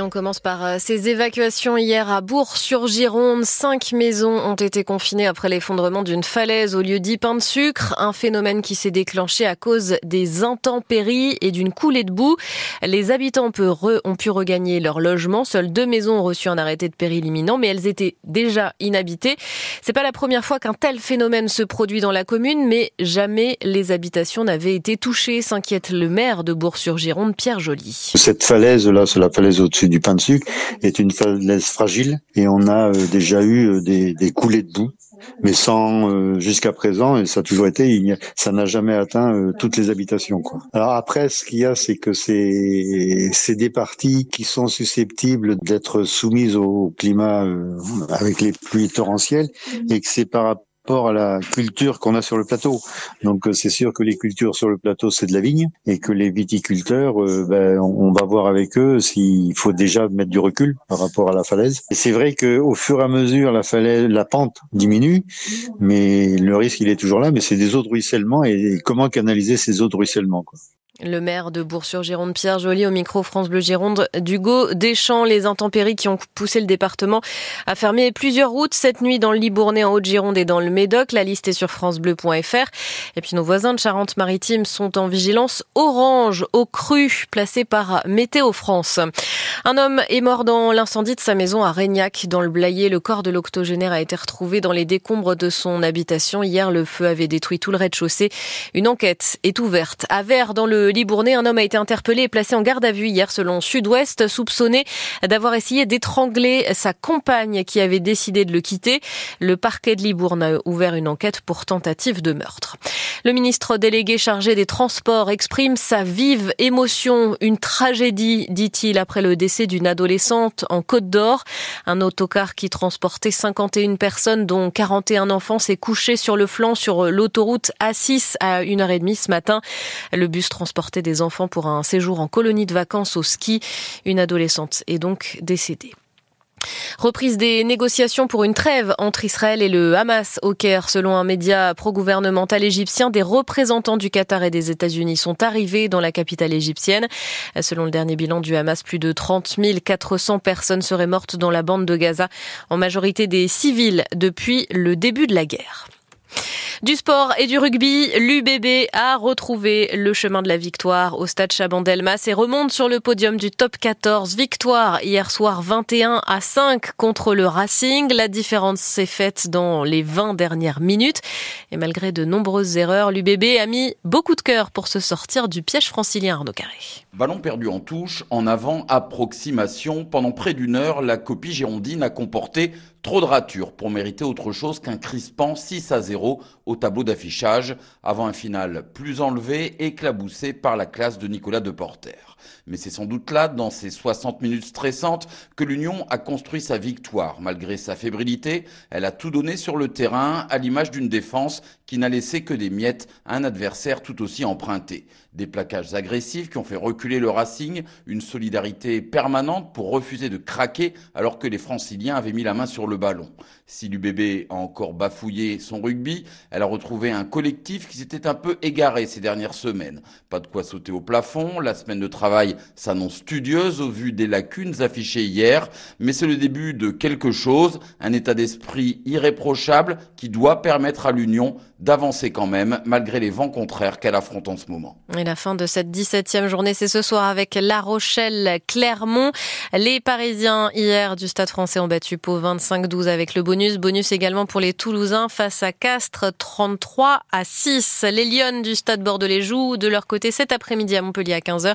On commence par euh, ces évacuations hier à Bourg-sur-Gironde. Cinq maisons ont été confinées après l'effondrement d'une falaise au lieu dit pain de sucre, un phénomène qui s'est déclenché à cause des intempéries et d'une coulée de boue. Les habitants ont pu regagner leur logement. Seules deux maisons ont reçu un arrêté de péril imminent, mais elles étaient déjà inhabitées. C'est pas la première fois qu'un tel phénomène se produit dans la commune, mais jamais les habitations n'avaient été touchées, s'inquiète le maire de Bourg-sur-Gironde, Pierre Joly. Cette falaise là, c'est la falaise du pain de sucre, est une falaise fragile et on a euh, déjà eu euh, des, des coulées de boue mais sans euh, jusqu'à présent, et ça a toujours été, ça n'a jamais atteint toutes les habitations. Quoi. Alors après, ce qu'il y a, c'est que c'est c'est des parties qui sont susceptibles d'être soumises au climat avec les pluies torrentielles, et que c'est par rapport à la culture qu'on a sur le plateau. Donc euh, c'est sûr que les cultures sur le plateau c'est de la vigne et que les viticulteurs, euh, ben, on va voir avec eux s'il faut déjà mettre du recul par rapport à la falaise. Et c'est vrai que au fur et à mesure la falaise, la pente diminue, mais le risque il est toujours là. Mais c'est des eaux de ruissellement et comment canaliser ces eaux de ruissellement quoi. Le maire de Bourg-sur-Gironde, Pierre Joly, au micro France Bleu Gironde, d'Hugo Deschamps, les intempéries qui ont poussé le département à fermer plusieurs routes cette nuit dans le Libournais, en Haute-Gironde et dans le Médoc. La liste est sur francebleu.fr. Et puis nos voisins de Charente-Maritime sont en vigilance orange au cru, placé par Météo France. Un homme est mort dans l'incendie de sa maison à Régnac, dans le Blayais. Le corps de l'octogénaire a été retrouvé dans les décombres de son habitation. Hier, le feu avait détruit tout le rez-de-chaussée. Une enquête est ouverte. À Vert, dans le Libournais, un homme a été interpellé et placé en garde à vue hier selon Sud-Ouest, soupçonné d'avoir essayé d'étrangler sa compagne qui avait décidé de le quitter. Le parquet de Libourne a ouvert une enquête pour tentative de meurtre. Le ministre délégué chargé des Transports exprime sa vive émotion, une tragédie, dit-il, après le décès d'une adolescente en Côte d'Or. Un autocar qui transportait 51 personnes, dont 41 enfants, s'est couché sur le flanc sur l'autoroute A6 à 1h30 ce matin. Le bus transportait transporter des enfants pour un séjour en colonie de vacances au ski. Une adolescente est donc décédée. Reprise des négociations pour une trêve entre Israël et le Hamas au Caire. Selon un média pro-gouvernemental égyptien, des représentants du Qatar et des États-Unis sont arrivés dans la capitale égyptienne. Selon le dernier bilan du Hamas, plus de 30 400 personnes seraient mortes dans la bande de Gaza, en majorité des civils depuis le début de la guerre. Du sport et du rugby, l'UBB a retrouvé le chemin de la victoire au stade Chabandelmas et remonte sur le podium du top 14. Victoire hier soir 21 à 5 contre le Racing. La différence s'est faite dans les 20 dernières minutes. Et malgré de nombreuses erreurs, l'UBB a mis beaucoup de cœur pour se sortir du piège francilien Arnaud Carré. Ballon perdu en touche, en avant, approximation. Pendant près d'une heure, la copie girondine a comporté trop de ratures pour mériter autre chose qu'un crispant 6 à 0 au tableau d'affichage, avant un final plus enlevé, éclaboussé par la classe de Nicolas Deporter. Mais c'est sans doute là, dans ces 60 minutes stressantes, que l'Union a construit sa victoire. Malgré sa fébrilité, elle a tout donné sur le terrain, à l'image d'une défense qui n'a laissé que des miettes à un adversaire tout aussi emprunté. Des plaquages agressifs qui ont fait reculer le Racing, une solidarité permanente pour refuser de craquer alors que les franciliens avaient mis la main sur le ballon. Si l'UBB a encore bafouillé son rugby, elle a retrouvé un collectif qui s'était un peu égaré ces dernières semaines. Pas de quoi sauter au plafond, la semaine de travail s'annonce studieuse au vu des lacunes affichées hier, mais c'est le début de quelque chose, un état d'esprit irréprochable qui doit permettre à l'Union d'avancer quand même, malgré les vents contraires qu'elle affronte en ce moment. Et la fin de cette 17e journée, c'est ce soir avec La Rochelle-Clermont. Les Parisiens, hier, du Stade français ont battu Pau 25-12 avec le bonus. Bonus également pour les Toulousains face à Castres, 33 à 6. Les Lyonnes du Stade Bordelais jouent de leur côté cet après-midi à Montpellier à 15h.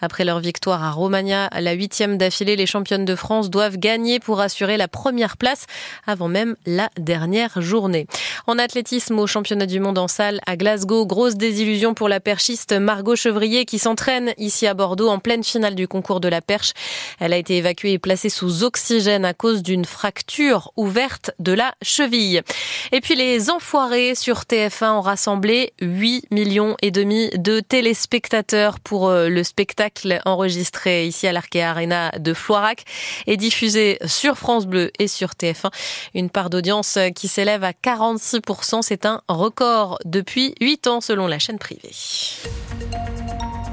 Après leur victoire à Romagna, la huitième d'affilée, les championnes de France doivent gagner pour assurer la première place avant même la dernière journée. En athlétisme au championnat du monde en salle à Glasgow. Grosse désillusion pour la perchiste Margot Chevrier qui s'entraîne ici à Bordeaux en pleine finale du concours de la perche. Elle a été évacuée et placée sous oxygène à cause d'une fracture ouverte de la cheville. Et puis les enfoirés sur TF1 ont rassemblé 8 millions et demi de téléspectateurs pour euh, le spectacle enregistré ici à l'Arkea Arena de Floirac et diffusé sur France Bleu et sur TF1. Une part d'audience qui s'élève à 46%. C'est un record depuis 8 ans selon la chaîne privée.